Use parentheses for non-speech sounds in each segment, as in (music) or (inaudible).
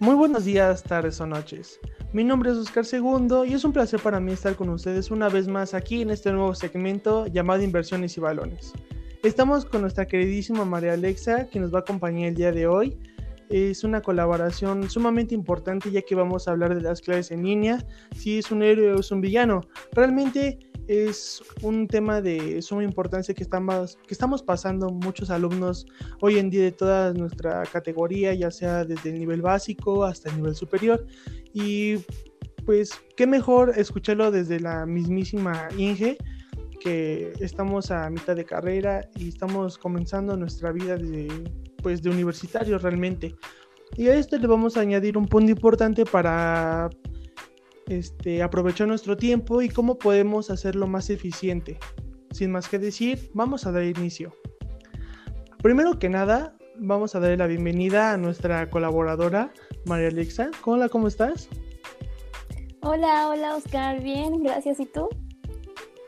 Muy buenos días, tardes o noches. Mi nombre es Oscar Segundo y es un placer para mí estar con ustedes una vez más aquí en este nuevo segmento llamado Inversiones y Balones. Estamos con nuestra queridísima María Alexa que nos va a acompañar el día de hoy. Es una colaboración sumamente importante ya que vamos a hablar de las clases en línea, si es un héroe o es un villano. Realmente es un tema de suma importancia que estamos, que estamos pasando muchos alumnos hoy en día de toda nuestra categoría, ya sea desde el nivel básico hasta el nivel superior. Y pues qué mejor escucharlo desde la mismísima Inge, que estamos a mitad de carrera y estamos comenzando nuestra vida de, pues, de universitario realmente. Y a esto le vamos a añadir un punto importante para este, aprovechar nuestro tiempo y cómo podemos hacerlo más eficiente. Sin más que decir, vamos a dar inicio. Primero que nada, vamos a darle la bienvenida a nuestra colaboradora, María Alexa. Hola, ¿cómo estás? Hola, hola Oscar, bien, gracias. ¿Y tú?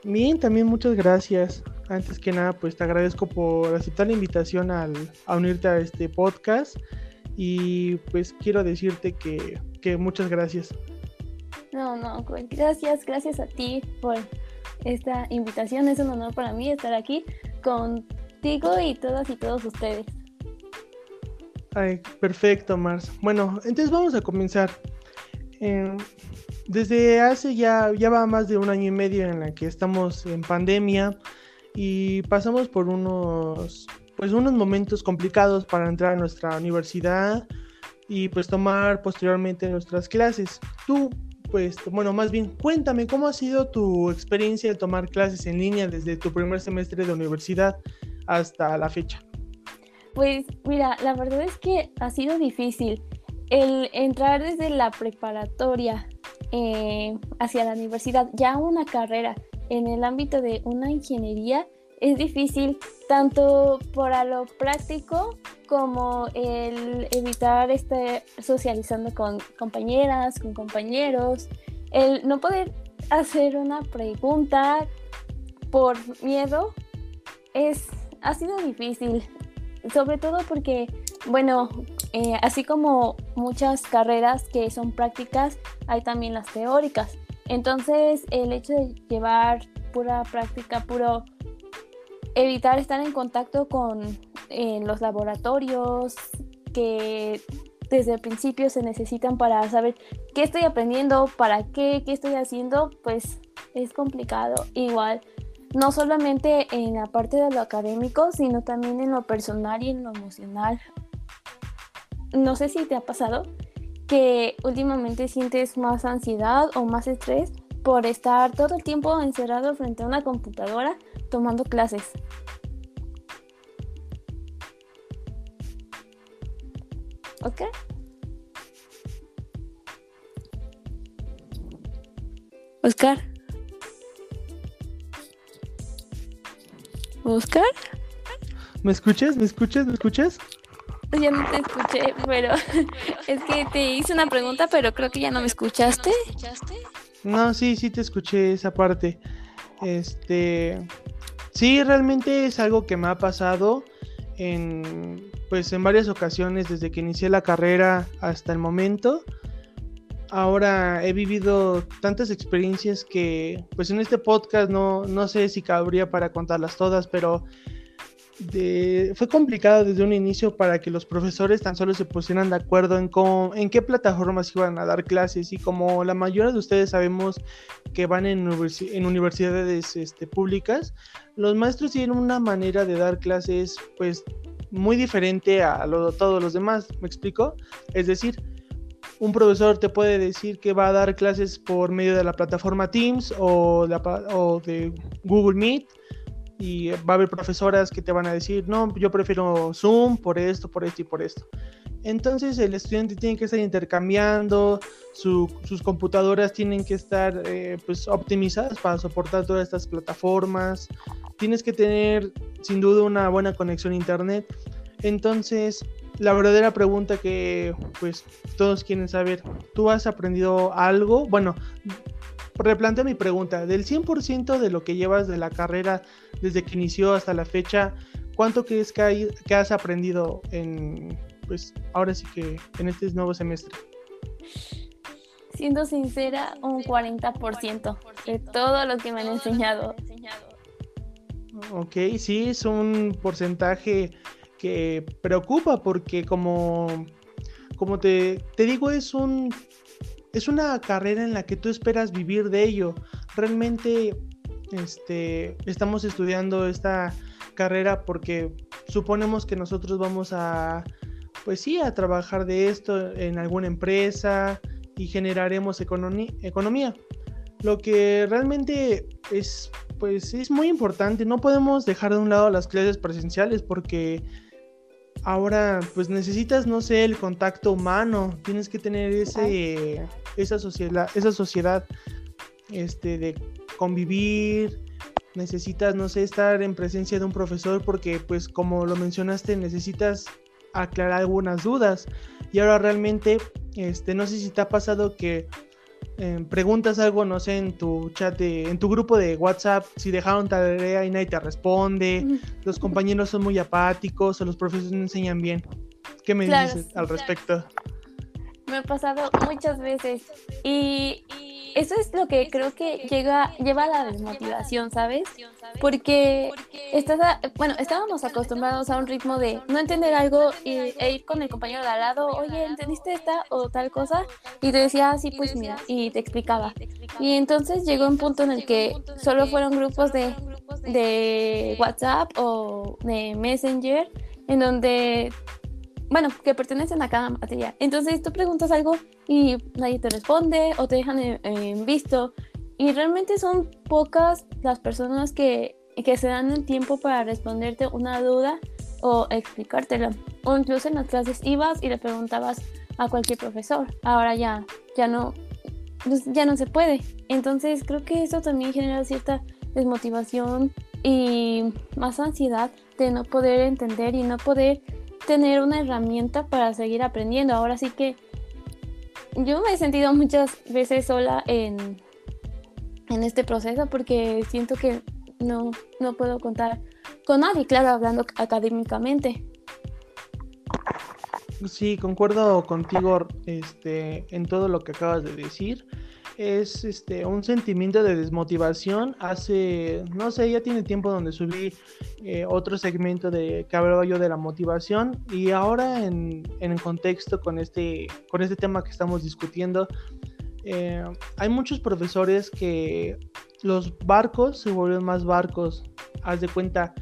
Bien, también muchas gracias. Antes que nada, pues te agradezco por aceptar la invitación al, a unirte a este podcast y pues quiero decirte que, que muchas gracias. No, no, gracias, gracias a ti por esta invitación. Es un honor para mí estar aquí contigo y todas y todos ustedes. Ay, perfecto, Mars. Bueno, entonces vamos a comenzar. Em, desde hace ya, ya va más de un año y medio en la que estamos en pandemia y pasamos por unos, pues unos momentos complicados para entrar a nuestra universidad y pues tomar posteriormente nuestras clases. ¿Tú pues, bueno, más bien, cuéntame cómo ha sido tu experiencia de tomar clases en línea desde tu primer semestre de universidad hasta la fecha. Pues mira, la verdad es que ha sido difícil el entrar desde la preparatoria eh, hacia la universidad, ya una carrera en el ámbito de una ingeniería es difícil tanto por a lo práctico como el evitar estar socializando con compañeras, con compañeros, el no poder hacer una pregunta por miedo es ha sido difícil, sobre todo porque, bueno, eh, así como muchas carreras que son prácticas, hay también las teóricas. Entonces, el hecho de llevar pura práctica, puro evitar estar en contacto con los laboratorios que desde el principio se necesitan para saber qué estoy aprendiendo, para qué, qué estoy haciendo, pues es complicado. Igual, no solamente en la parte de lo académico, sino también en lo personal y en lo emocional. No sé si te ha pasado que últimamente sientes más ansiedad o más estrés por estar todo el tiempo encerrado frente a una computadora tomando clases. ¿Ok? Oscar. Oscar. ¿Me escuchas? ¿Me escuchas? ¿Me escuchas? Ya no te escuché, pero (laughs) es que te hice una pregunta, pero creo que ya no me escuchaste. No, sí, sí te escuché esa parte. Este, Sí, realmente es algo que me ha pasado en pues en varias ocasiones desde que inicié la carrera hasta el momento. Ahora he vivido tantas experiencias que pues en este podcast no, no sé si cabría para contarlas todas, pero fue complicado desde un inicio para que los profesores tan solo se pusieran de acuerdo en, cómo, en qué plataformas iban a dar clases y como la mayoría de ustedes sabemos que van en, universidades este, públicas, los maestros tienen una manera de dar clases pues muy diferente a lo, todos los demás, ¿me explico? Es decir, un profesor te puede decir que va a dar clases por medio de la plataforma Teams o de Google Meet y va a haber profesoras que te van a decir, no, yo prefiero Zoom por esto, por esto y por esto. Entonces el estudiante tiene que estar intercambiando, sus computadoras tienen que estar eh, pues optimizadas para soportar todas estas plataformas, tienes que tener sin duda una buena conexión a internet. Entonces la verdadera pregunta que pues todos quieren saber, ¿tú has aprendido algo? Bueno, replanteo mi pregunta, del 100% de lo que llevas de la carrera desde que inició hasta la fecha, ¿cuánto crees que, has aprendido en, pues ahora sí que en este nuevo semestre? Siendo sincera, un 40% de todo lo que me han enseñado. Ok, sí, es un porcentaje que preocupa porque como, como te, te digo, es un es una carrera en la que tú esperas vivir de ello. Realmente este, estamos estudiando esta carrera porque suponemos que nosotros vamos a, pues sí, a trabajar de esto en alguna empresa y generaremos economía. Lo que realmente es, pues es muy importante. No podemos dejar de un lado las clases presenciales porque ahora pues necesitas, no sé, el contacto humano. Tienes que tener ese, esa sociedad, esa sociedad este, de convivir, necesitas, no sé, estar en presencia de un profesor porque, pues, como lo mencionaste, necesitas aclarar algunas dudas. Y ahora realmente, este, no sé si te ha pasado que eh, preguntas algo, no sé, en tu chat, en tu grupo de WhatsApp, si dejaron tarea y nadie te responde, los compañeros son muy apáticos o los profesores no enseñan bien. ¿Qué me dices al respecto? Me ha pasado muchas veces y eso es lo que creo que llega, lleva a la desmotivación, ¿sabes? Porque estás bueno, estábamos acostumbrados a un ritmo de no entender algo y, e ir con el compañero de al lado, oye, ¿entendiste esta o tal cosa? Y te decía, ah, sí, pues mira, y te explicaba. Y entonces llegó un punto en el que solo fueron grupos de, de WhatsApp o de Messenger en donde bueno, que pertenecen a cada materia. Entonces tú preguntas algo y nadie te responde o te dejan en, visto. Y realmente son pocas las personas que, que se dan el tiempo para responderte una duda o explicártela. O incluso en las clases ibas y le preguntabas a cualquier profesor. Ahora ya, ya no, pues ya no se puede. Entonces creo que eso también genera cierta desmotivación y más ansiedad de no poder entender y no poder tener una herramienta para seguir aprendiendo. Ahora sí que yo me he sentido muchas veces sola en, en este proceso porque siento que no, no puedo contar con nadie, claro, hablando académicamente. Sí, concuerdo contigo este, en todo lo que acabas de decir es este un sentimiento de desmotivación. Hace, no sé, ya tiene tiempo donde subí eh, otro segmento de yo de la motivación y ahora en, en contexto con este, con este tema que estamos discutiendo, eh, hay muchos profesores que los barcos se vuelven más barcos. Haz de cuenta,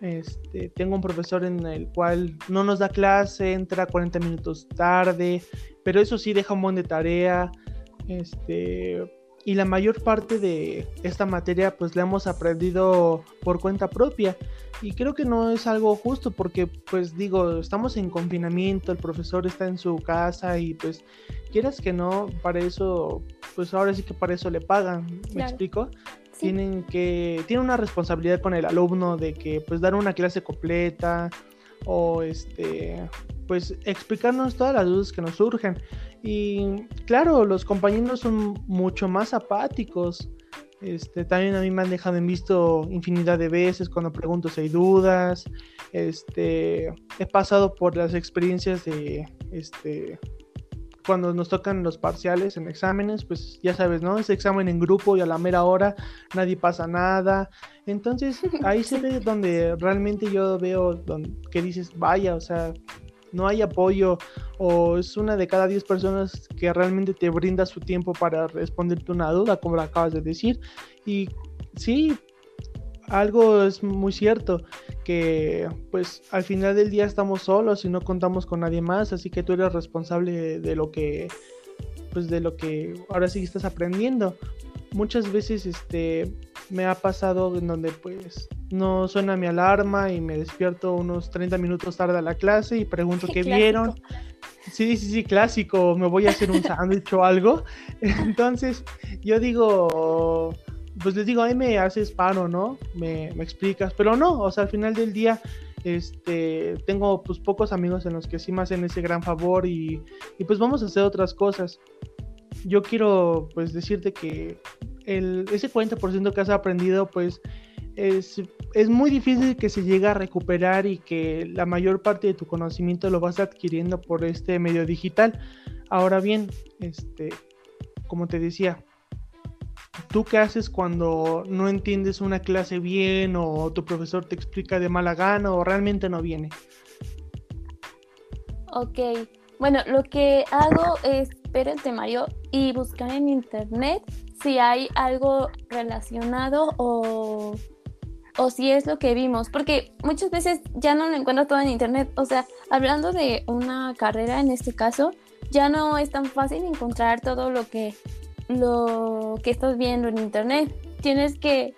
este, tengo un profesor en el cual no nos da clase, entra 40 minutos tarde, pero eso sí deja un montón de tarea. Este, y la mayor parte de esta materia pues la hemos aprendido por cuenta propia. Y creo que no es algo justo porque pues digo estamos en confinamiento el profesor está en su casa y pues quieras que no para eso pues ahora sí que para eso le pagan me explico tienen que tiene una responsabilidad con el alumno de que pues dar una clase completa o este pues explicarnos todas las dudas que nos surgen y claro, los compañeros son mucho más apáticos. Este, también a mí me han dejado en visto infinidad de veces cuando pregunto si hay dudas. Este, he pasado por las experiencias de este, cuando nos tocan los parciales en exámenes, pues ya sabes, ¿no? Es examen en grupo y a la mera hora nadie pasa nada. Entonces ahí se (laughs) ve donde realmente yo veo que dices, vaya, o sea, no hay apoyo o es una de cada 10 personas que realmente te brinda su tiempo para responderte una duda, como lo acabas de decir. Y sí, algo es muy cierto, que pues al final del día estamos solos y no contamos con nadie más, así que tú eres responsable de lo que pues de lo que ahora sí estás aprendiendo. Muchas veces este me ha pasado en donde pues no suena mi alarma y me despierto unos 30 minutos tarde a la clase y pregunto (laughs) qué vieron. Sí, sí, sí, clásico, me voy a hacer un sándwich o algo. (laughs) Entonces, yo digo, pues les digo, ahí me haces paro, ¿no? Me, me, explicas, pero no, o sea, al final del día, este, tengo pues pocos amigos en los que sí me hacen ese gran favor y, y pues vamos a hacer otras cosas. Yo quiero pues decirte que el, ese 40% que has aprendido, pues es, es muy difícil que se llegue a recuperar y que la mayor parte de tu conocimiento lo vas adquiriendo por este medio digital. Ahora bien, este, como te decía, ¿tú qué haces cuando no entiendes una clase bien o tu profesor te explica de mala gana o realmente no viene? Ok, bueno, lo que hago es ver el temario y buscar en internet si hay algo relacionado o, o si es lo que vimos, porque muchas veces ya no lo encuentro todo en internet, o sea, hablando de una carrera en este caso, ya no es tan fácil encontrar todo lo que lo que estás viendo en internet. Tienes que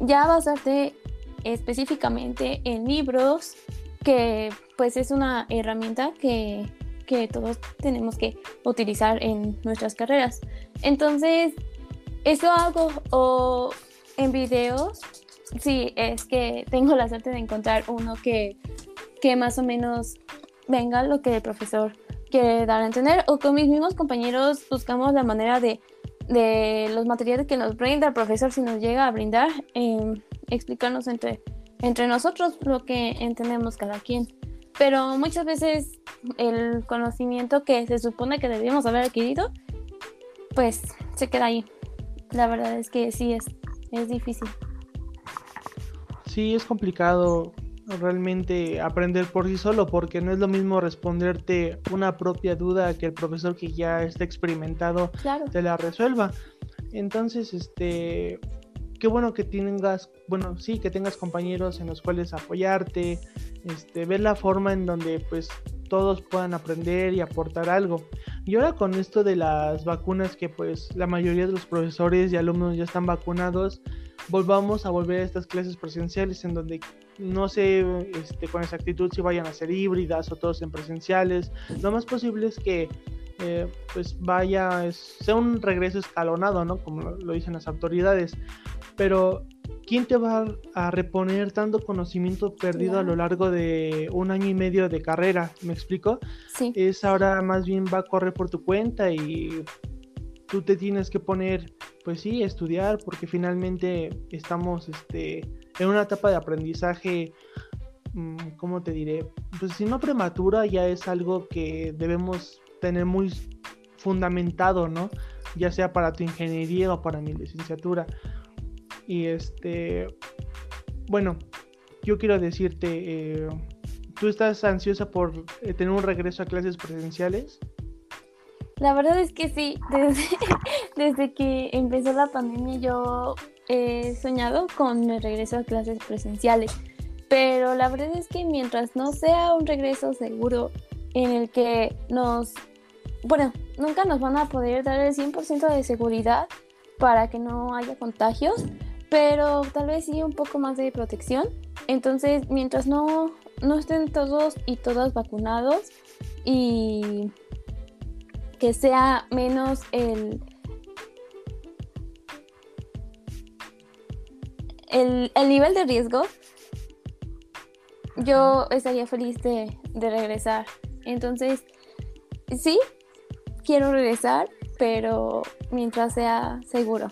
ya basarte específicamente en libros, que pues es una herramienta que, que todos tenemos que utilizar en nuestras carreras. Entonces, eso hago o en videos, sí, es que tengo la suerte de encontrar uno que, que más o menos venga lo que el profesor quiere dar a entender o con mis mismos compañeros buscamos la manera de de los materiales que nos brinda el profesor si nos llega a brindar, eh, explicarnos entre, entre nosotros lo que entendemos cada quien. Pero muchas veces el conocimiento que se supone que debíamos haber adquirido, pues se queda ahí. La verdad es que sí es, es difícil. Sí, es complicado realmente aprender por sí solo, porque no es lo mismo responderte una propia duda que el profesor que ya está experimentado te la resuelva. Entonces, este, qué bueno que tengas, bueno, sí, que tengas compañeros en los cuales apoyarte, este, ver la forma en donde pues todos puedan aprender y aportar algo. Y ahora con esto de las vacunas que pues la mayoría de los profesores y alumnos ya están vacunados, volvamos a volver a estas clases presenciales en donde no sé este, con exactitud si vayan a ser híbridas o todos en presenciales. Lo más posible es que eh, pues vaya, sea un regreso escalonado, ¿no? Como lo, dicen las autoridades. Pero, ¿quién te va a reponer tanto conocimiento perdido a lo largo de un año y medio de carrera? ¿Me explico? Sí. Es ahora más bien va a correr por tu cuenta y tú te tienes que poner, pues sí, estudiar, porque finalmente estamos, este, en una etapa de aprendizaje, mm, ¿cómo te diré? Pues si no prematura, ya es algo que debemos tener muy fundamentado, ¿no? Ya sea para tu ingeniería o para mi licenciatura. Y este, bueno, yo quiero decirte, eh, ¿tú estás ansiosa por eh, tener un regreso a clases presenciales? La verdad es que sí, (laughs) desde, desde que empezó la pandemia yo he soñado con el regreso a clases presenciales, pero la verdad es que mientras no sea un regreso seguro en el que nos, bueno, nunca nos van a poder dar el 100% de seguridad para que no haya contagios, pero tal vez sí un poco más de protección. Entonces, mientras no, no estén todos y todas vacunados y que sea menos el el, nivel de riesgo, yo estaría feliz de, de regresar. Entonces, sí, quiero regresar, pero mientras sea seguro.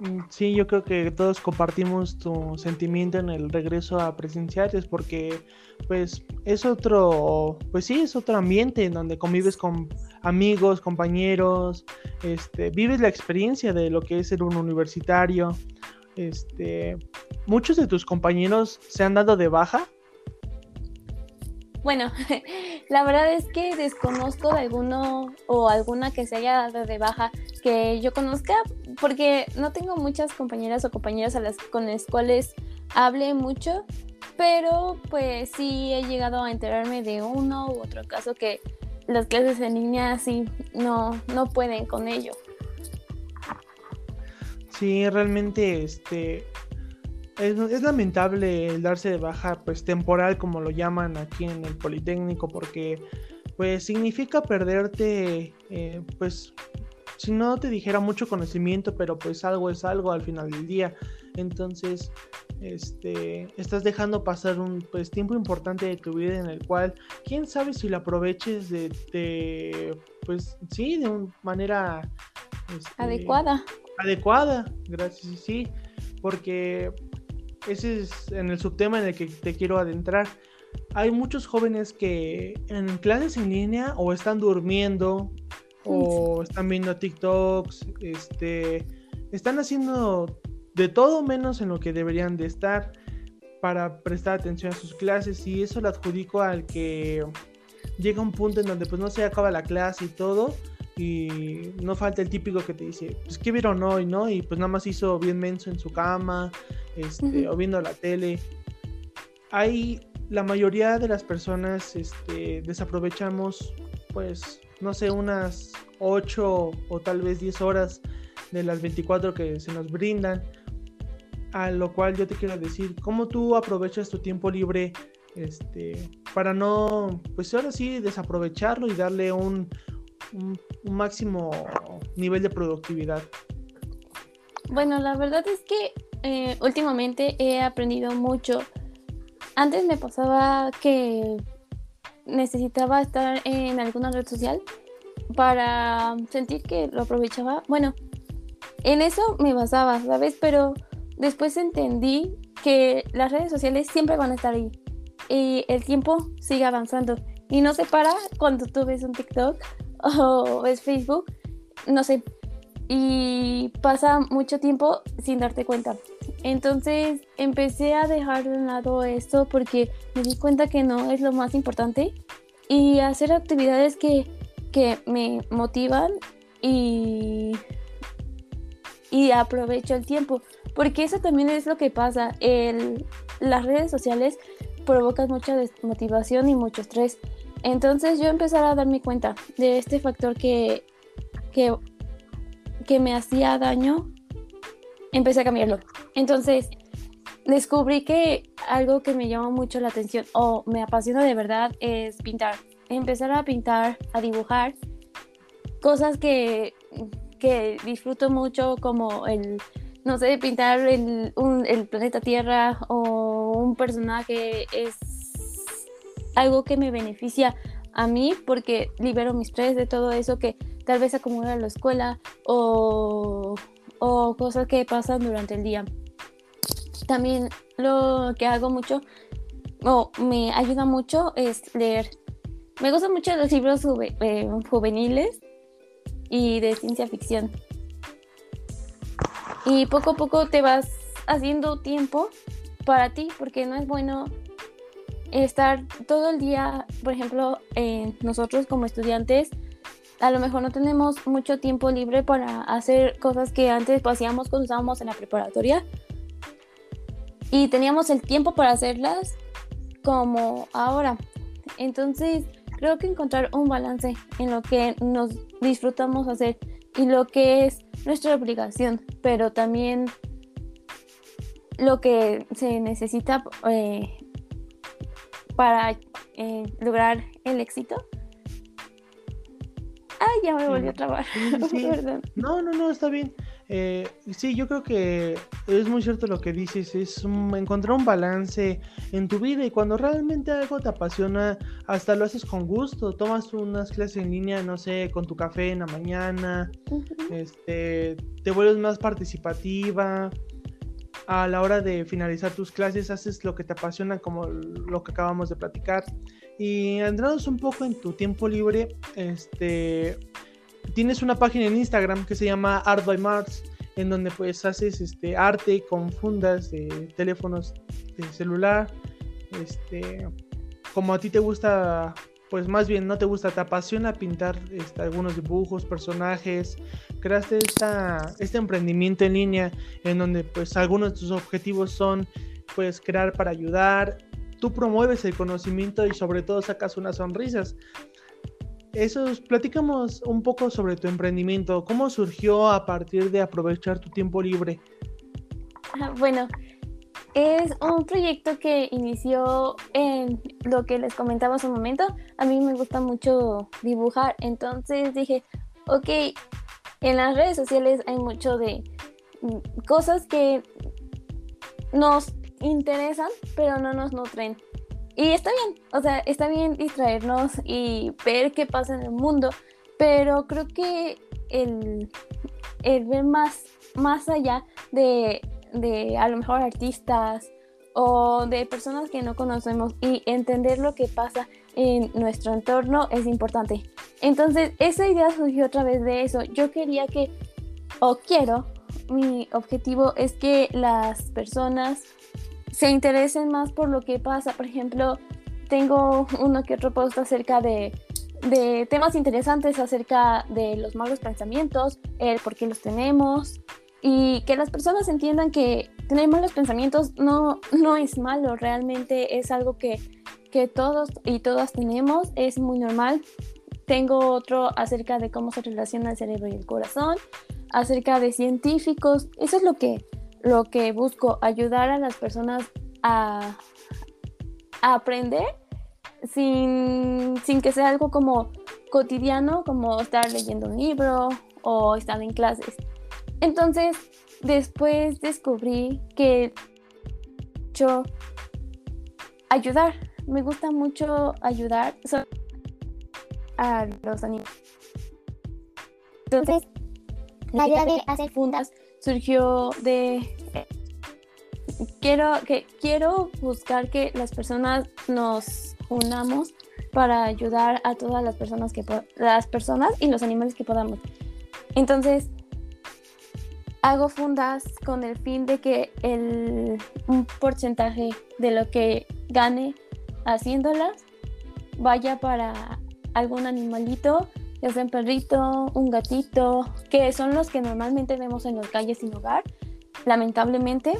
Mm, sí, yo creo que todos compartimos tu sentimiento en el regreso a presenciales porque pues es otro, pues sí, es otro ambiente en donde convives con amigos, compañeros, este, vives la experiencia de lo que es ser un universitario. Este, muchos de tus compañeros se han dado de baja. Bueno, (laughs) la verdad es que desconozco de alguno o alguna que se haya dado de baja que yo conozca, porque no tengo muchas compañeras o compañeros a las, con las cuales hable mucho, pero pues sí he llegado a enterarme de uno u otro caso que las clases en línea sí no, no pueden con ello. Sí, realmente este es, es, lamentable el darse de baja pues temporal como lo llaman aquí en el Politécnico porque pues significa perderte eh, pues si no te dijera mucho conocimiento pero pues algo es algo al final del día entonces este, estás dejando pasar un pues, tiempo importante de tu vida en el cual, quién sabe si lo aproveches de, pues sí, de una manera este, adecuada. Adecuada, gracias, sí. porque ese es en el subtema en el que te quiero adentrar. Hay muchos jóvenes que en clases en línea o están durmiendo o están viendo TikToks, este, están haciendo de todo menos en lo que deberían de estar para prestar atención a sus clases y eso lo adjudico al que llega un punto en donde pues no se acaba la clase y todo y no falta el típico que te dice, pues qué vieron hoy, ¿no? Y pues nada más hizo bien menso en su cama, este, o viendo la tele. Hay la mayoría de las personas este, desaprovechamos pues no sé, unas 8 o tal vez 10 horas de las 24 que se nos brindan. A lo cual yo te quiero decir, ¿cómo tú aprovechas tu tiempo libre este, para no, pues ahora sí, desaprovecharlo y darle un, un, máximo nivel de productividad? Bueno, la verdad es que eh, últimamente he aprendido mucho. Antes me pasaba que necesitaba estar en alguna red social para sentir que lo aprovechaba. Bueno, en eso me basaba, ¿sabes? Pero después entendí que las redes sociales siempre van a estar ahí y el tiempo sigue avanzando y no se para cuando tú ves un TikTok (laughs) o ves Facebook, no sé, y pasa mucho tiempo sin darte cuenta. Entonces empecé a dejar de lado esto porque me di cuenta que no es lo más importante y hacer actividades que, me motivan y, y aprovecho el tiempo. Porque eso también es lo que pasa. El, las redes sociales provocan mucha desmotivación y mucho estrés. Entonces yo empecé a darme cuenta de este factor que, que, que me hacía daño empecé a cambiarlo. Entonces, descubrí que algo que me llama mucho la atención o me apasiona de verdad es pintar. Empezar a pintar, a dibujar cosas que, que disfruto mucho como el, no sé, pintar el, el planeta Tierra o un personaje es algo que me beneficia a mí porque libero mis estrés de todo eso que tal vez acumula en la escuela o o cosas que pasan durante el día. También lo que hago mucho o me ayuda mucho es leer. Me gustan mucho los libros eh, juveniles y de ciencia ficción. Y poco a poco te vas haciendo tiempo para ti, porque no es bueno estar todo el día, por ejemplo, nosotros como estudiantes, a lo mejor no tenemos mucho tiempo libre para hacer cosas que antes hacíamos cuando estábamos en la preparatoria y teníamos el tiempo para hacerlas como ahora. Entonces, creo que encontrar un balance en lo que nos disfrutamos hacer y lo que es nuestra obligación, pero también lo que se necesita eh, para eh, lograr el éxito. Ay, ya me volví a trabar. (laughs) no, no, no, está bien. Eh, sí, yo creo que es muy cierto lo que dices, es encontrar un balance en tu vida y cuando realmente algo te apasiona, hasta lo haces con gusto, tomas unas clases en línea, no sé, con tu café en la mañana, este, te vuelves más participativa, a la hora de finalizar tus clases haces lo que te apasiona como lo que acabamos de platicar y entrados un poco en tu tiempo libre, este, tienes una página en Instagram que se llama Art by Mars, en donde pues haces este, arte con fundas de teléfonos de celular. Este, como a ti te gusta, pues más bien no te gusta, te apasiona pintar este, algunos dibujos, personajes, creaste esta, este emprendimiento en línea en donde pues algunos de tus objetivos son pues crear para ayudar, tú promueves el conocimiento y sobre todo sacas unas sonrisas. Eso, platicamos un poco sobre tu emprendimiento, cómo surgió a partir de aprovechar tu tiempo libre. Ah, bueno, es un proyecto que inició en lo que les comentaba hace un momento. A mí me gusta mucho dibujar, entonces dije, ok, en las redes sociales hay mucho de mm, cosas que nos interesan, pero no nos nutren. Y está bien, o sea, está bien distraernos y ver qué pasa en el mundo, pero creo que el, el ver más, más allá de de a lo mejor artistas o de personas que no conocemos y entender lo que pasa en nuestro entorno es importante. Entonces, esa idea surgió a través de eso. Yo quería que, o quiero, mi objetivo es que las personas se interesen más por lo que pasa. Por ejemplo, tengo uno que otro post acerca de, de temas interesantes acerca de los malos pensamientos, el por qué los tenemos, y que las personas entiendan que tener malos pensamientos no, no es malo, realmente es algo que, que todos y todas tenemos, es muy normal. Tengo otro acerca de cómo se relaciona el cerebro y el corazón, acerca de científicos, eso es lo que, lo que busco, ayudar a las personas a, a aprender sin, sin que sea algo como cotidiano, como estar leyendo un libro o estar en clases entonces, después descubrí que yo ayudar, me gusta mucho ayudar a los animales. Entonces, la idea de hacer fundas surgió de quiero que quiero buscar que las personas nos unamos para ayudar a todas las personas que las personas y los animales que podamos. Entonces, hago fundas con el fin de que el, un porcentaje de lo que gane haciéndolas vaya para algún animalito, ya sea un perrito, un gatito, que son los que normalmente vemos en las calles sin hogar, lamentablemente.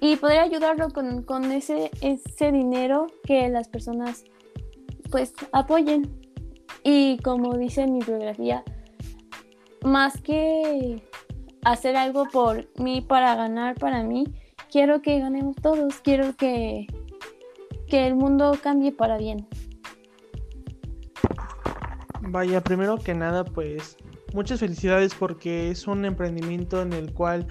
Y poder ayudarlo con, con ese, ese dinero que las personas pues apoyen. Y como dice mi biografía, más que hacer algo por mí para ganar para mí, quiero que ganemos todos, quiero que, que el mundo cambie para bien. Vaya, primero que nada, pues muchas felicidades porque es un emprendimiento en el cual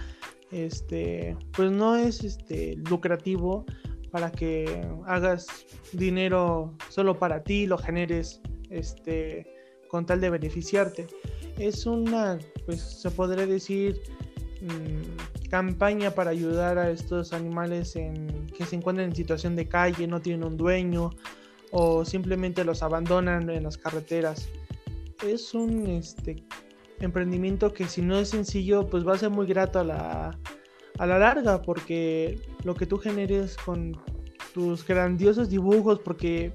este pues no es este lucrativo para que hagas dinero solo para ti, lo generes este con tal de beneficiarte es una, pues se podría decir, mm, campaña para ayudar a estos animales en, que se encuentran en situación de calle, no tienen un dueño o simplemente los abandonan en las carreteras. Es un este, emprendimiento que si no es sencillo, pues va a ser muy grato a la, a la larga, porque lo que tú generes con tus grandiosos dibujos, porque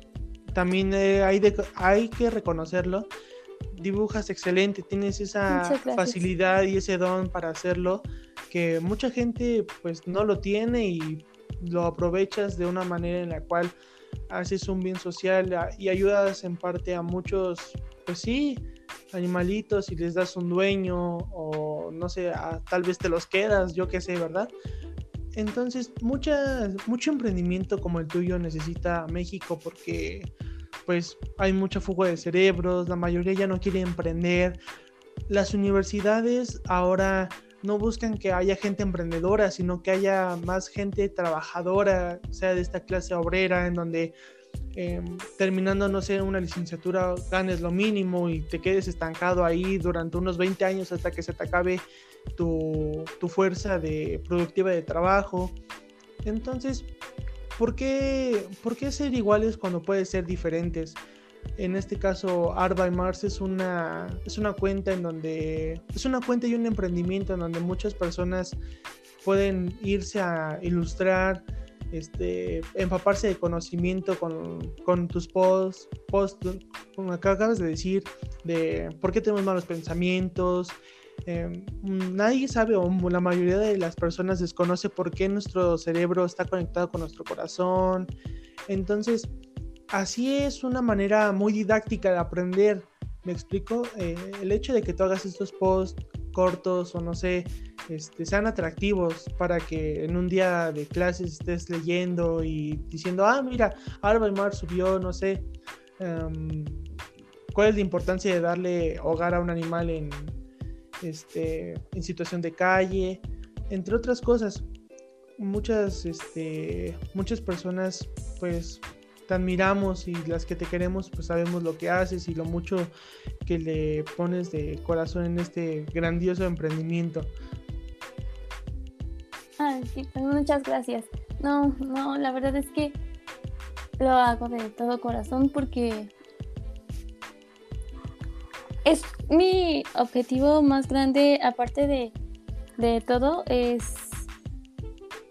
también eh, hay, hay que reconocerlo, dibujas excelente, tienes esa facilidad y ese don para hacerlo que mucha gente pues no lo tiene y lo aprovechas de una manera en la cual haces un bien social y ayudas en parte a muchos, pues sí, animalitos y les das un dueño o no sé, tal vez te los quedas, yo qué sé, ¿verdad? Entonces, mucha, mucho emprendimiento como el tuyo necesita México porque pues hay mucha fuga de cerebros, la mayoría ya no quiere emprender. Las universidades ahora no buscan que haya gente emprendedora, sino que haya más gente trabajadora, sea de esta clase obrera, en donde em, terminando, no sé, una licenciatura ganes lo mínimo y te quedes estancado ahí durante unos 20 años hasta que se te acabe tu, tu fuerza de, productiva de trabajo. Entonces, ¿Por qué, ser iguales cuando pueden ser diferentes? En este caso, Art by Mars es una, es una cuenta en donde es una cuenta y un emprendimiento en donde muchas personas pueden irse a ilustrar, este, empaparse de conocimiento con, tus posts, post, como acabas de decir, de por qué tenemos malos pensamientos, Em, nadie sabe o la mayoría de las personas desconoce por qué nuestro cerebro está conectado con nuestro corazón. Entonces, así es una manera muy didáctica de aprender. ¿Me explico? Eh, el hecho de que tú hagas estos posts cortos o no sé, este, sean atractivos para que en un día de clases estés leyendo y diciendo, ah, mira, Alba Mar subió, no sé, em, cuál es la importancia de darle hogar a un animal en, este, en situación de calle, entre otras cosas. Muchas, este, muchas personas pues te admiramos y las que te queremos pues sabemos lo que haces y lo mucho que le pones de corazón en este grandioso emprendimiento. muchas gracias. No, no, la verdad es que lo hago de todo corazón porque es mi objetivo más grande, aparte de, de todo, es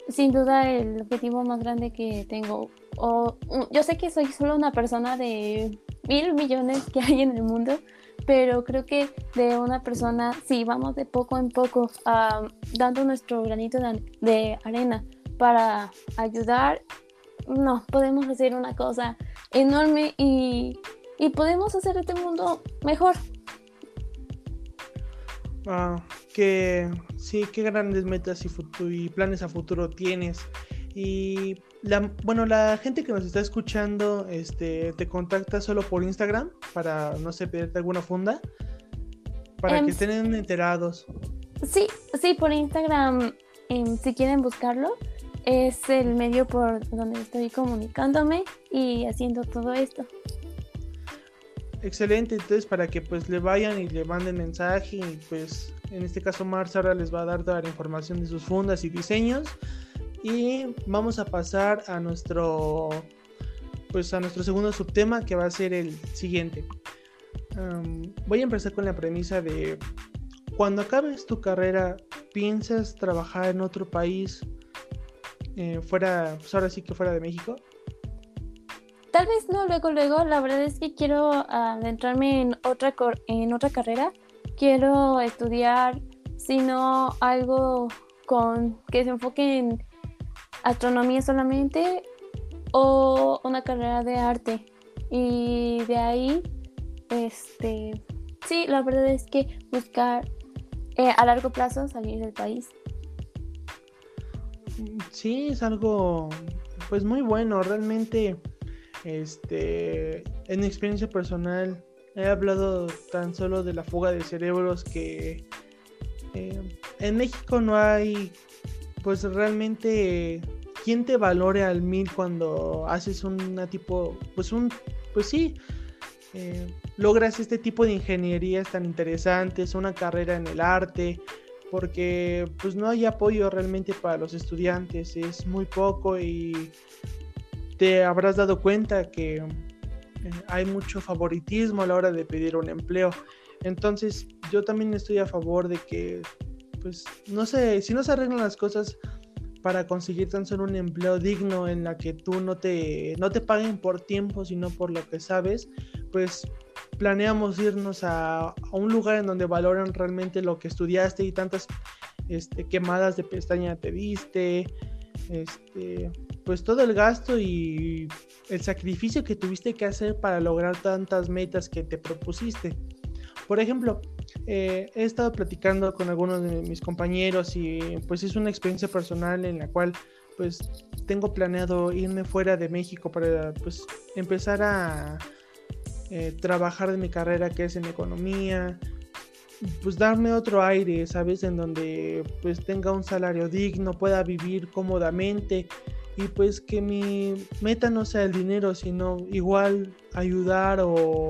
sin duda el objetivo más grande que tengo. O, yo sé que soy solo una persona de mil millones que hay en el mundo, pero creo que de una persona, si vamos de poco en poco dando nuestro granito de, arena para ayudar, no, podemos hacer una cosa enorme y, y podemos hacer este mundo mejor. Ah, que sí, qué grandes metas y, planes a futuro tienes. Y la, bueno, la gente que nos está escuchando, este, te contacta solo por Instagram para, no sé, pedirte alguna funda, para que em, estén enterados. Sí, sí, por Instagram, em, si quieren buscarlo, es el medio por donde estoy comunicándome y haciendo todo esto. Excelente, entonces para que pues le vayan y le manden mensaje y pues en este caso Mars ahora les va a dar toda la información de sus fundas y diseños y vamos a pasar a nuestro pues a nuestro segundo subtema que va a ser el siguiente. voy a empezar con la premisa de cuando acabes tu carrera piensas trabajar en otro país eh, fuera pues ahora sí que fuera de México. Tal vez no luego, luego. La verdad es que quiero adentrarme en otra, en otra carrera. Quiero estudiar, sino algo con que se enfoque en astronomía solamente o una carrera de arte. Y de ahí, este, sí, la verdad es que buscar eh, a largo plazo salir del país. Sí, es algo, pues muy bueno. Realmente este, en experiencia personal, he hablado tan solo de la fuga de cerebros que eh, en México no hay, pues realmente, quien te valore al mil cuando haces una tipo, pues un, pues sí, eh, logras este tipo de ingenierías tan interesantes, una carrera en el arte, porque pues no hay apoyo realmente para los estudiantes, es muy poco y te habrás dado cuenta que eh, hay mucho favoritismo a la hora de pedir un empleo. Entonces, yo también estoy a favor de que, pues, no sé, si no se arreglan las cosas para conseguir tan solo un empleo digno en la que tú no te, no te paguen por tiempo, sino por lo que sabes, pues planeamos irnos a, un lugar en donde valoran realmente lo que estudiaste y tantas este, quemadas de pestaña te diste, este, pues todo el gasto y el sacrificio que tuviste que hacer para lograr tantas metas que te propusiste. Por ejemplo, eh, he estado platicando con algunos de mis compañeros y pues es una experiencia personal en la cual pues tengo planeado irme fuera de México para pues empezar a eh, trabajar de mi carrera que es en economía, pues darme otro aire, ¿sabes? En donde pues tenga un salario digno, pueda vivir cómodamente y pues que mi meta no sea el dinero, sino igual ayudar o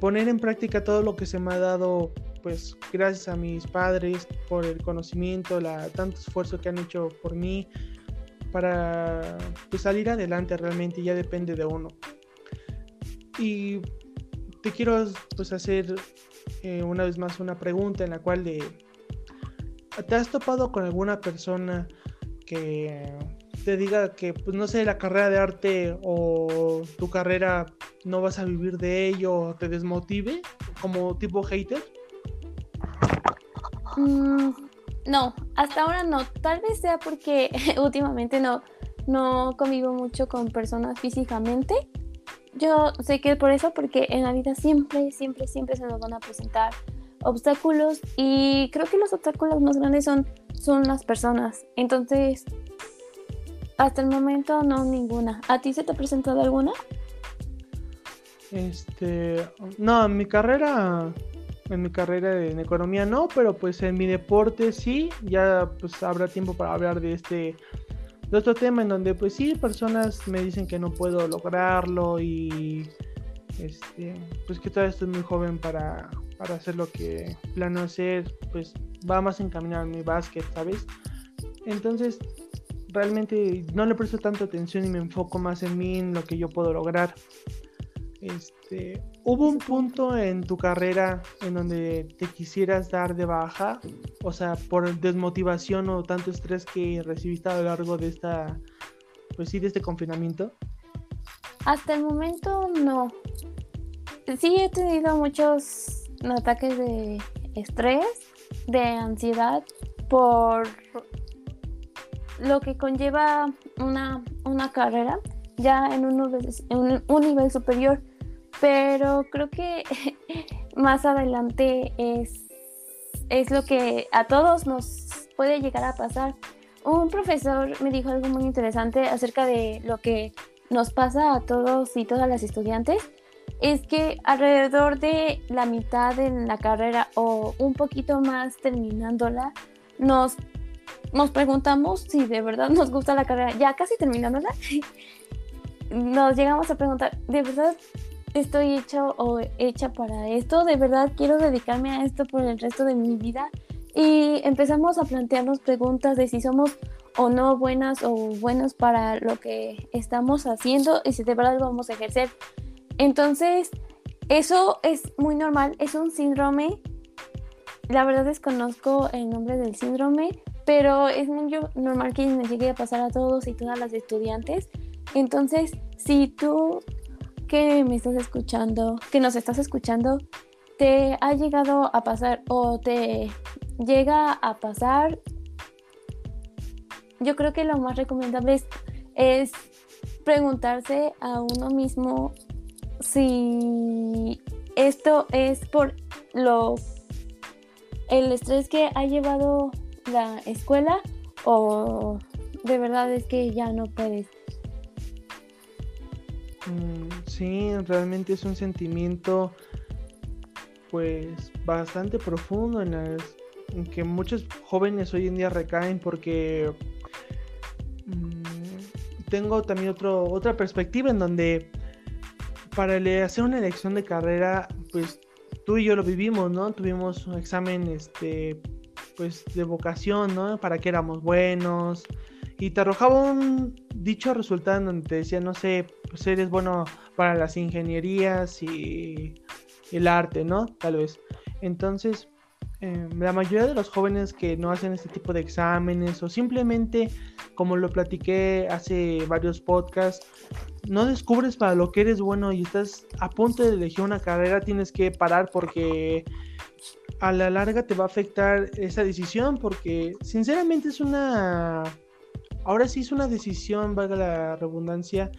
poner en práctica todo lo que se me ha dado pues gracias a mis padres por el conocimiento, la tanto esfuerzo que han hecho por mí para pues, salir adelante realmente ya depende de uno. Y te quiero pues hacer eh, una vez más una pregunta en la cual de, ¿te has topado con alguna persona que te diga que, pues no sé, la carrera de arte o tu carrera no vas a vivir de ello te desmotive como tipo hater? Mm, no, hasta ahora no. Tal vez sea porque (laughs) últimamente no, no convivo mucho con personas físicamente yo sé que es por eso, porque en la vida siempre, siempre, siempre se nos van a presentar obstáculos y creo que los obstáculos más grandes son, son las personas. Entonces, hasta el momento no ninguna. ¿A ti se te ha presentado alguna? Este, no, en mi carrera, en mi carrera en economía no, pero pues en mi deporte sí, ya pues habrá tiempo para hablar de este de otro tema en donde pues sí, personas me dicen que no puedo lograrlo y este, pues que todavía estoy muy joven para, hacer lo que planeo hacer, pues va más encaminado en mi básquet, ¿sabes? Entonces, realmente no le presto tanta atención y me enfoco más en mí, en lo que yo puedo lograr. Este, ¿Hubo un punto en tu carrera en donde te quisieras dar de baja? O sea, por desmotivación o tanto estrés que recibiste a lo largo de esta, pues sí, de este confinamiento. Hasta el momento no. Sí he tenido muchos ataques de estrés, de ansiedad por lo que conlleva una, una carrera ya en un, en nivel superior pero creo que (laughs) más adelante es, es lo que a todos nos puede llegar a pasar. Un profesor me dijo algo muy interesante acerca de lo que nos pasa a todos y todas las estudiantes. Es que alrededor de la mitad de la carrera o un poquito más terminándola, nos, nos preguntamos si de verdad nos gusta la carrera. Ya casi terminándola, (laughs) nos llegamos a preguntar, ¿de verdad estoy hecho o hecha para esto, de verdad quiero dedicarme a esto por el resto de mi vida. Y empezamos a plantearnos preguntas de si somos o no buenas o buenos para lo que estamos haciendo y si de verdad vamos a ejercer. Entonces, eso es muy normal, es un síndrome. La verdad desconozco el nombre del síndrome, pero es muy normal que me llegue a pasar a todos y todas las estudiantes. Entonces, si tú que me estás escuchando, que nos estás escuchando, te ha llegado a pasar o te llega a pasar, yo creo que lo más recomendable es, preguntarse a uno mismo si esto es por lo el estrés que ha llevado la escuela o de verdad es que ya no puedes. Mm, sí, realmente es un sentimiento pues bastante profundo en, que muchos jóvenes hoy en día recaen porque mm, tengo también otro, otra perspectiva en donde para hacer una elección de carrera pues tú y yo lo vivimos, ¿no? Tuvimos un examen este pues de vocación, ¿no? Para que éramos buenos y te arrojaba un dicho resultado donde te decía, no sé, pues eres bueno para las ingenierías y el arte, ¿no? Tal vez. Entonces, em, la mayoría de los jóvenes que no hacen este tipo de exámenes o simplemente, como lo platiqué hace varios podcasts, no descubres para lo que eres bueno y estás a punto de elegir una carrera, tienes que parar porque a la larga te va a afectar esa decisión porque sinceramente es una... Ahora sí es una decisión, valga la redundancia,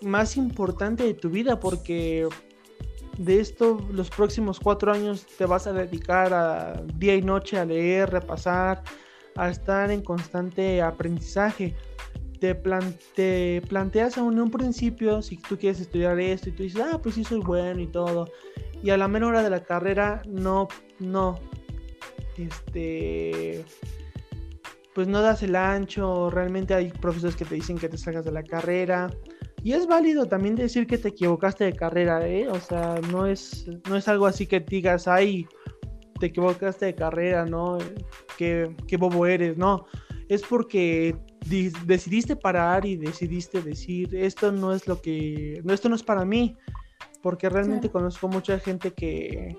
más importante de tu vida porque de esto los próximos cuatro años te vas a dedicar a día y noche a leer, repasar, a estar en constante aprendizaje. Te, te planteas en un principio si tú quieres estudiar esto y tú dices, ah, pues sí soy bueno y todo. Y a la menor hora de la carrera, no, no. Este. Pues no das el ancho. Realmente hay profesores que te dicen que te salgas de la carrera. Y es válido también decir que te equivocaste de carrera, ¿eh? O sea, no es, no es algo así que digas, ay, te equivocaste de carrera, ¿no? Qué, bobo eres, no. Es porque decidiste parar y decidiste decir, esto no es lo que, no, esto no es para mí. Porque realmente conozco mucha gente que,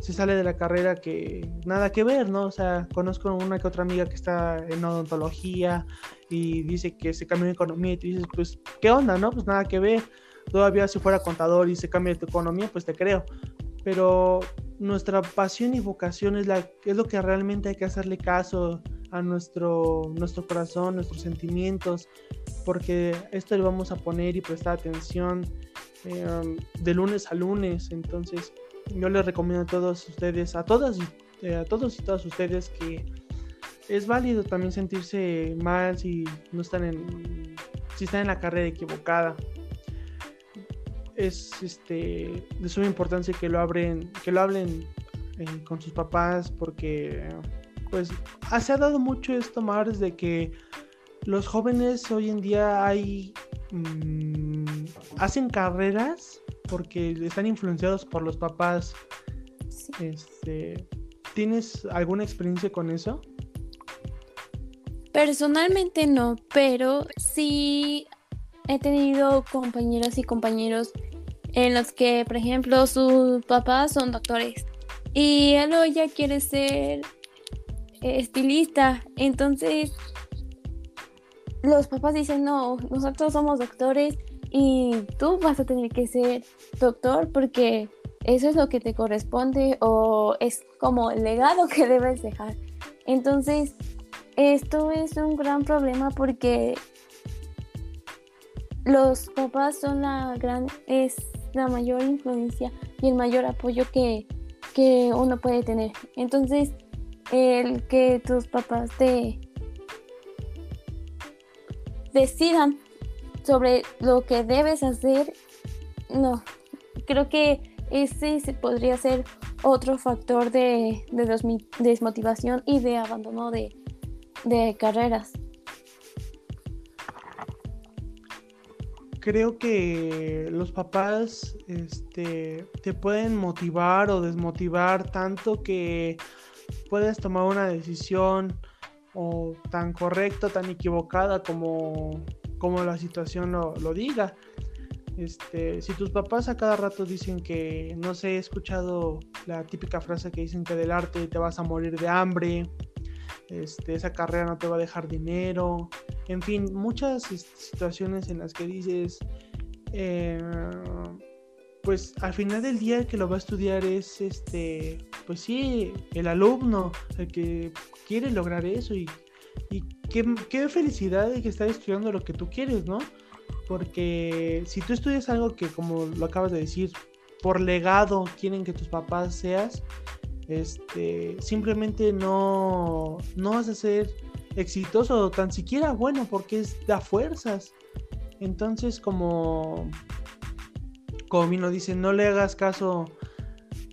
se sale de la carrera que nada que ver, ¿no? O sea, conozco una que otra amiga que está en odontología y dice que se cambia en economía y tú dices, pues, ¿qué onda, no? Pues nada que ver. Todavía si fuera contador y se cambia de economía, pues te creo. Pero nuestra pasión y vocación es, la, es lo que realmente hay que hacerle caso a nuestro, nuestro corazón, nuestros sentimientos, porque esto le vamos a poner y prestar atención eh, de lunes a lunes. Entonces, yo les recomiendo a todos ustedes, a todas, eh, a todos y todas ustedes que es válido también sentirse mal si no están en, si están en la carrera equivocada. Es este de suma importancia que lo abren, que lo hablen eh, con sus papás porque pues se ha dado mucho esto más de que los jóvenes hoy en día hay mm, hacen carreras porque están influenciados por los papás. Este, ¿Tienes alguna experiencia con eso? Personalmente no, pero sí he tenido compañeras y compañeros en los que, por ejemplo, sus papás son doctores y él o ella quiere ser estilista. Entonces, los papás dicen, no, nosotros somos doctores y tú vas a tener que ser doctor porque eso es lo que te corresponde o es como el legado que debes dejar. Entonces, esto es un gran problema porque los papás son la gran, es la mayor influencia y el mayor apoyo que, que uno puede tener. Entonces, el que tus papás te decidan sobre lo que debes hacer, no, creo que ese podría ser otro factor de, desmotivación y de abandono de, de carreras. creo que los papás este, te pueden motivar o desmotivar tanto que puedes tomar una decisión o tan correcta, tan equivocada como, como la situación lo, lo diga. Este, si tus papás a cada rato dicen que, no sé, he escuchado la típica frase que dicen que del arte te vas a morir de hambre, este, esa carrera no te va a dejar dinero, en fin, muchas situaciones en las que dices, eh, pues al final del día el que lo va a estudiar es, este, pues sí, el alumno, el que quiere lograr eso y, y qué, qué felicidad de que estar estudiando lo que tú quieres, ¿no? Porque si tú estudias algo que, como lo acabas de decir, por legado quieren que tus papás seas, este, simplemente no, no vas a ser exitoso tan siquiera bueno porque es da fuerzas. Entonces, como, como vino dice, no le hagas caso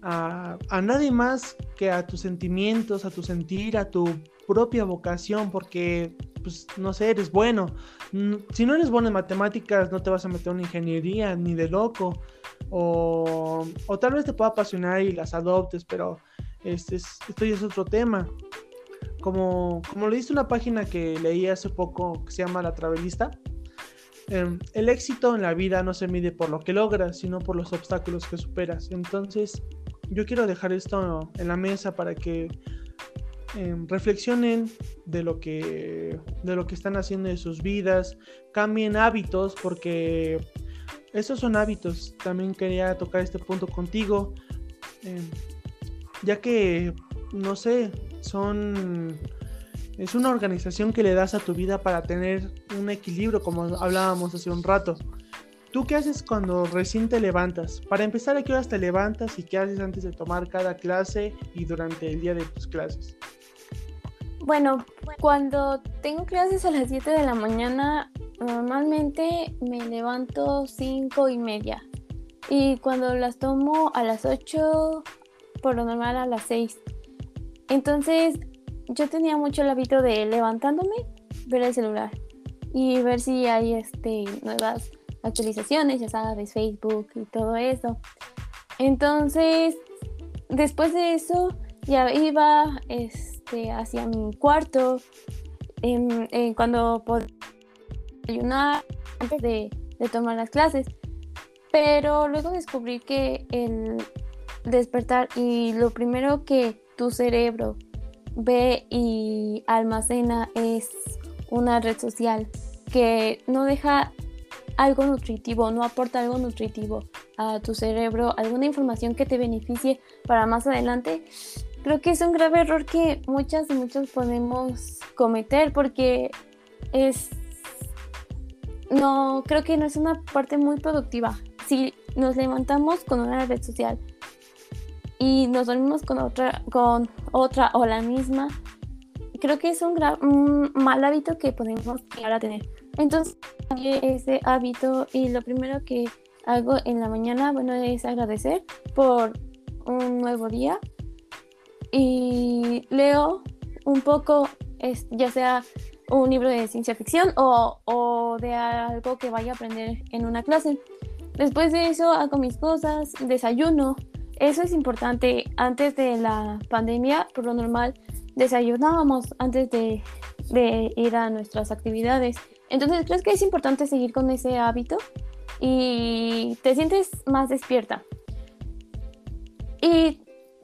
a, a nadie más que a tus sentimientos, a tu sentir, a tu propia vocación, porque pues no sé, eres bueno. Mm, si no eres bueno en matemáticas, no te vas a meter en ingeniería, ni de loco. O, o tal vez te pueda apasionar y las adoptes, pero este es, esto ya es otro tema. Como, como leíste una página que leí hace poco que se llama La Travelista, em, el éxito en la vida no se mide por lo que logras, sino por los obstáculos que superas. Entonces, yo quiero dejar esto en la mesa para que Em, reflexionen de lo que de lo que están haciendo de sus vidas, cambien hábitos porque esos son hábitos. También quería tocar este punto contigo, em, ya que no sé, son es una organización que le das a tu vida para tener un equilibrio, como hablábamos hace un rato. ¿Tú qué haces cuando recién te levantas? Para empezar, ¿a qué horas te levantas y qué haces antes de tomar cada clase y durante el día de tus clases? Bueno, cuando tengo clases a las 7 de la mañana, normalmente me levanto 5 y media. Y cuando las tomo a las 8, por lo normal a las 6. Entonces, yo tenía mucho el hábito de levantándome, ver el celular y ver si hay este, nuevas actualizaciones, ya sabes, Facebook y todo eso. Entonces, después de eso, ya iba, este, hacia mi cuarto, cuando podía ayunar antes de, tomar las clases. Pero luego descubrí que el despertar y lo primero que tu cerebro ve y almacena es una red social que no deja algo nutritivo, no aporta algo nutritivo a tu cerebro, alguna información que te beneficie para más adelante, creo que es un grave error que muchas y muchos podemos cometer porque es no creo que no es una parte muy productiva. Si nos levantamos con una red social y nos dormimos con otra con otra o la misma, creo que es un, mal hábito que podemos llegar a tener. Entonces, ese hábito y lo primero que hago en la mañana, bueno, es agradecer por un nuevo día y leo un poco, ya sea un libro de ciencia ficción o, o, de algo que vaya a aprender en una clase. Después de eso hago mis cosas, desayuno. Eso es importante. Antes de la pandemia, por lo normal, desayunábamos antes de, de ir a nuestras actividades. Entonces, ¿crees que es importante seguir con ese hábito? Y te sientes más despierta. Y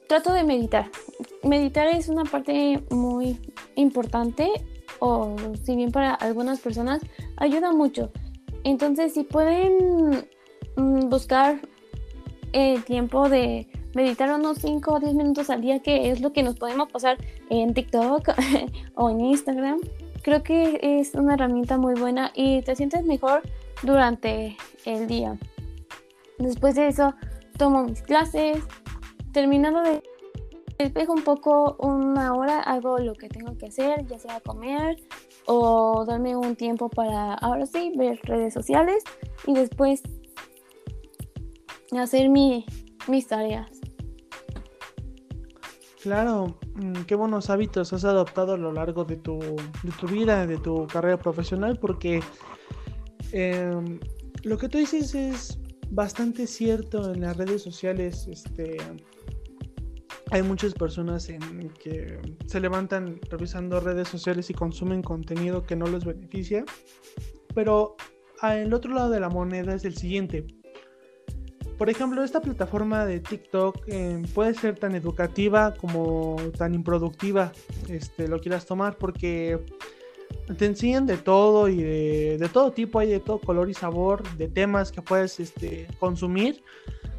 trato de meditar. Meditar es una parte muy importante o si bien para algunas personas ayuda mucho. Entonces, si pueden mm, buscar el tiempo de meditar unos 5 o 10 minutos al día, que es lo que nos podemos pasar en TikTok (laughs) o en Instagram, creo que es una herramienta muy buena y te sientes mejor durante el día. Después de eso, tomo mis clases, terminando de despejo un poco una hora, hago lo que tengo que hacer, ya sea comer o darme un tiempo para ahora sí ver redes sociales y después hacer mi, mis tareas. Claro, qué buenos hábitos has adoptado a lo largo de tu, de tu vida, de tu carrera profesional, porque em, lo que tú dices es bastante cierto en las redes sociales. Este, hay muchas personas en que se levantan revisando redes sociales y consumen contenido que no les beneficia. Pero el otro lado de la moneda es el siguiente. Por ejemplo, esta plataforma de TikTok eh, puede ser tan educativa como tan improductiva, este, lo quieras tomar, porque te enseñan de todo y de, todo tipo, hay de todo color y sabor, de temas que puedes este, consumir.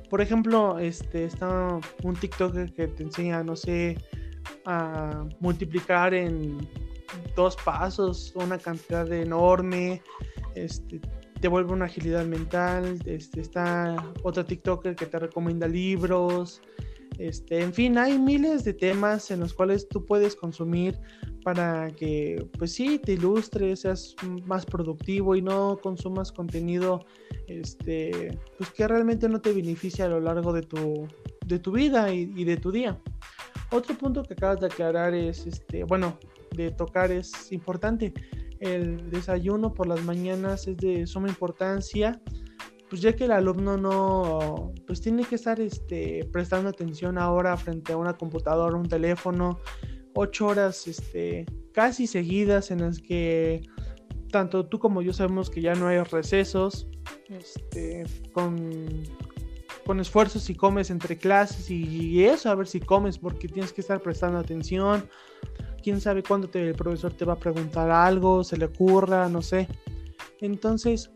Por ejemplo, este, está un TikTok que te enseña, no sé, a multiplicar en dos pasos una cantidad enorme. Este, te vuelve una agilidad mental. Este, está otro TikToker que te recomienda libros. Este, en fin, hay miles de temas en los cuales tú puedes consumir para que, pues sí, te ilustres, seas más productivo y no consumas contenido, este, pues que realmente no te beneficia a lo largo de tu, de tu vida y, y de tu día. Otro punto que acabas de aclarar es, este, bueno, de tocar es importante el desayuno por las mañanas es de suma importancia, pues ya que el alumno no, pues tiene que estar este, prestando atención ahora frente a una computadora, un teléfono, ocho horas este, casi seguidas en las que tanto tú como yo sabemos que ya no hay recesos, este, con, con esfuerzos si comes entre clases y eso, a ver si comes porque tienes que estar prestando atención quién sabe cuándo el profesor te va a preguntar algo, se le ocurra, no sé. Entonces,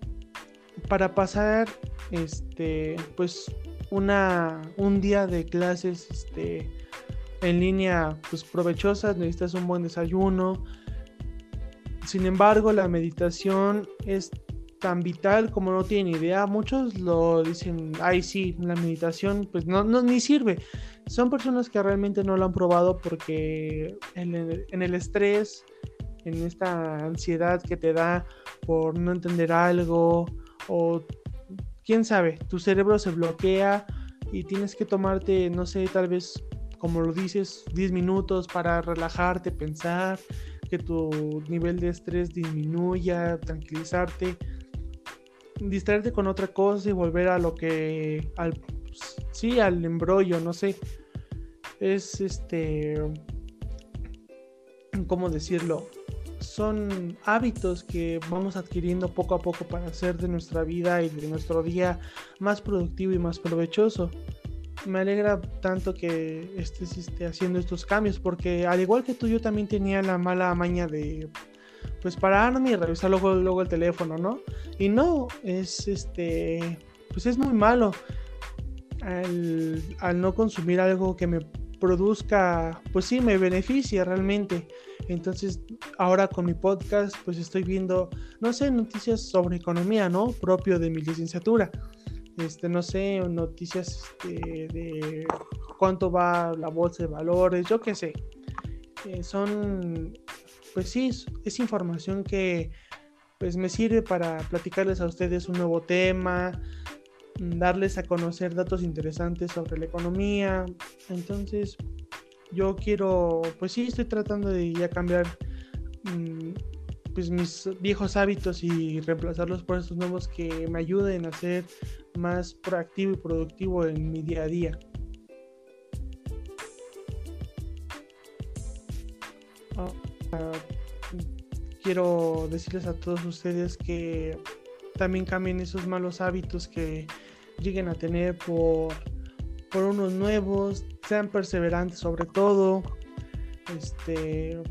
para pasar este pues una un día de clases este en línea pues provechosas, necesitas un buen desayuno. Sin embargo, la meditación es tan vital como no tienen idea. Muchos lo dicen, ay sí, la meditación pues no, no ni sirve. Son personas que realmente no lo han probado porque en el, estrés, en esta ansiedad que te da por no entender algo o quién sabe, tu cerebro se bloquea y tienes que tomarte, no sé, tal vez como lo dices, 10 minutos para relajarte, pensar, que tu nivel de estrés disminuya, tranquilizarte distraerte con otra cosa y volver a lo que sí al embrollo no sé. Es este cómo decirlo son hábitos que vamos adquiriendo poco a poco para hacer de nuestra vida y de nuestro día más productivo y más provechoso. Me alegra tanto que estés este, haciendo estos cambios porque al igual que tú yo también tenía la mala maña de pues pararme y revisar luego, luego el teléfono, ¿no? Y no, es este, pues es muy malo al, al no consumir algo que me produzca, pues sí, me beneficia realmente. Entonces, ahora con mi podcast, pues estoy viendo, no sé, noticias sobre economía, ¿no? Propio de mi licenciatura. Este, no sé, noticias este, de cuánto va la bolsa de valores, yo qué sé. Eh, son pues sí, es, información que pues me sirve para platicarles a ustedes un nuevo tema, darles a conocer datos interesantes sobre la economía. Entonces, yo quiero, pues sí, estoy tratando de ya cambiar mm, pues mis viejos hábitos y reemplazarlos por estos nuevos que me ayuden a ser más proactivo y productivo en mi día a día. Ah, quiero decirles a todos ustedes que también cambien esos malos hábitos que lleguen a tener por, por unos nuevos, sean perseverantes sobre todo, este,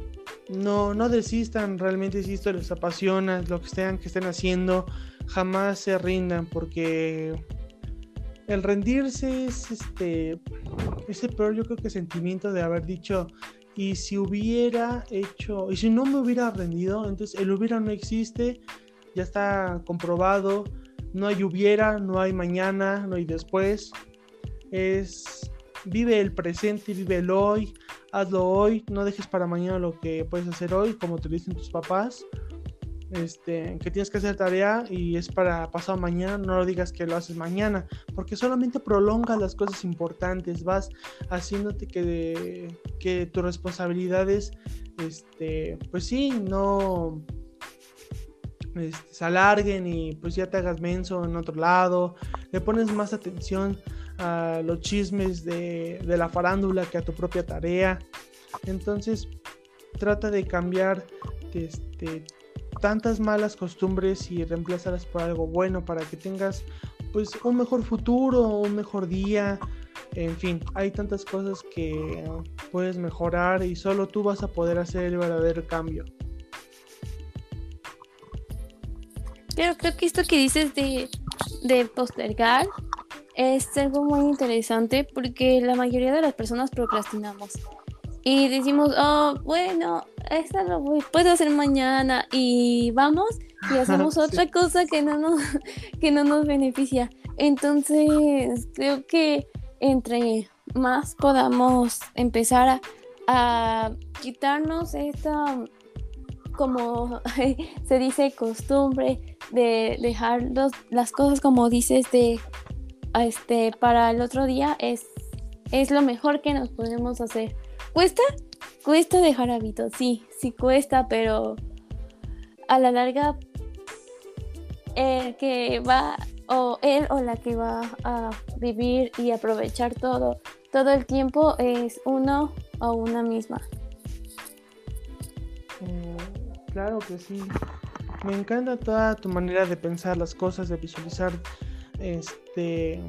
no, no desistan realmente si esto les apasiona, lo que estén, que estén haciendo, jamás se rindan porque el rendirse es este ese peor yo creo que sentimiento de haber dicho y si hubiera hecho y si no me hubiera rendido entonces el hubiera no existe ya está comprobado no hay hubiera no hay mañana no hay después es vive el presente vive el hoy hazlo hoy, no dejes para mañana lo que puedes hacer hoy, como te dicen tus papás. Este, que tienes que hacer tarea y es para pasado mañana, no lo digas que lo haces mañana, porque solamente prolongas las cosas importantes, vas haciéndote que, que tus responsabilidades, este, pues sí, no este, se alarguen y pues ya te hagas menso en otro lado, le pones más atención a los chismes de, la farándula que a tu propia tarea. Entonces, trata de cambiar este, tantas malas costumbres y reemplazarlas por algo bueno para que tengas pues un mejor futuro, un mejor día. En fin, hay tantas cosas que puedes mejorar y solo tú vas a poder hacer el verdadero cambio. Pero creo que esto que dices de, de postergar es algo muy interesante porque la mayoría de las personas procrastinamos y decimos, oh, bueno, esto lo puedo hacer mañana y vamos y (laughs) hacemos otra cosa que no nos, (laughs) que no nos beneficia. Entonces, creo que entre más podamos empezar a, a quitarnos esta, como (laughs) se dice, costumbre de dejar las cosas como dices, de este, para el otro día es, es lo mejor que nos podemos hacer. ¿Cuesta? Cuesta dejar hábitos, sí, sí cuesta, pero a la larga el que va o él o la que va a vivir y aprovechar todo todo el tiempo es uno o una misma. Claro que sí. Me encanta toda tu manera de pensar las cosas, de visualizar este,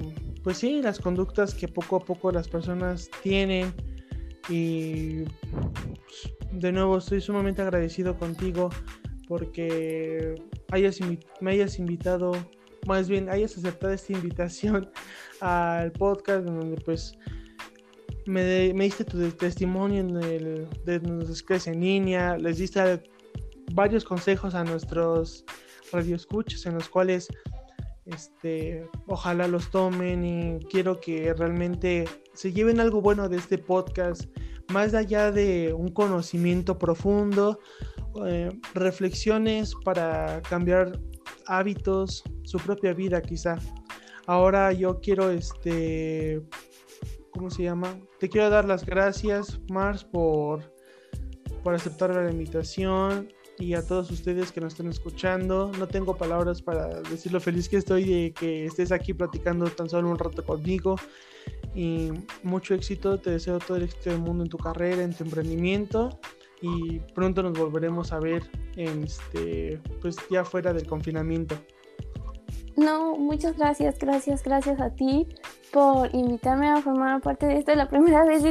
pues sí, las conductas que poco a poco las personas tienen y pues, de nuevo estoy sumamente agradecido contigo porque hayas me hayas invitado, más bien hayas aceptado esta invitación (laughs) al podcast donde pues me, me diste tu testimonio en el, de nuestras clases en línea, les diste varios consejos a nuestros radioescuchos en los cuales este, ojalá los tomen y quiero que realmente se lleven algo bueno de este podcast, más allá de un conocimiento profundo, eh, reflexiones para cambiar hábitos, su propia vida quizá. Ahora yo quiero, este, ¿cómo se llama? Te quiero dar las gracias, Mars, por, por aceptar la invitación y a todos ustedes que nos están escuchando. No tengo palabras para decir lo feliz que estoy de que estés aquí platicando tan solo un rato conmigo. Y mucho éxito, te deseo todo el éxito del mundo en tu carrera, en tu emprendimiento. Y pronto nos volveremos a ver en este, pues ya fuera del confinamiento. No, muchas gracias, gracias, gracias a ti por invitarme a formar parte de esto. La primera vez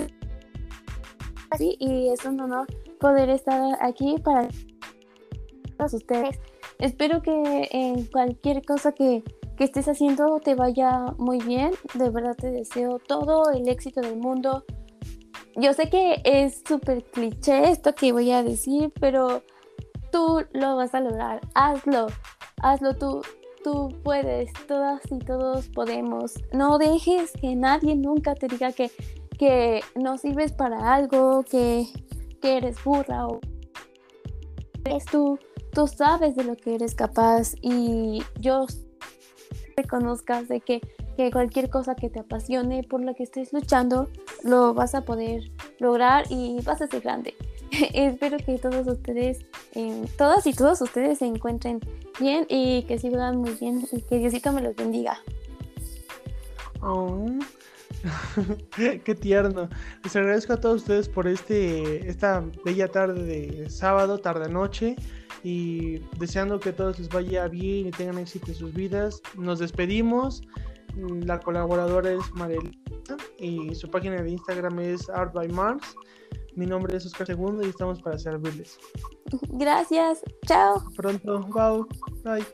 y es un honor poder estar aquí para ustedes. Espero que en cualquier cosa que, que estés haciendo te vaya muy bien. De verdad te deseo todo el éxito del mundo. Yo sé que es súper cliché esto que voy a decir, pero tú lo vas a lograr. Hazlo, hazlo tú. Tú puedes, todas y todos podemos. No dejes que nadie nunca te diga que, que no sirves para algo, que, que eres burra o eres tú tú sabes de lo que eres capaz y yo reconozcas de que, cualquier cosa que te apasione, por la que estés luchando, lo vas a poder lograr y vas a ser grande. (laughs) Espero que todos ustedes, todas y todos ustedes se encuentren bien y que sigan muy bien y que Diosito me los bendiga. (laughs) Qué tierno. Les agradezco a todos ustedes por este esta bella tarde de sábado, tarde noche y deseando que a todos les vaya bien y tengan éxito en sus vidas. Nos despedimos. La colaboradora es Marelita y su página de Instagram es Art by Mars. Mi nombre es Oscar Segundo y estamos para servirles. Gracias. Chao. Pronto. Bye. Bye.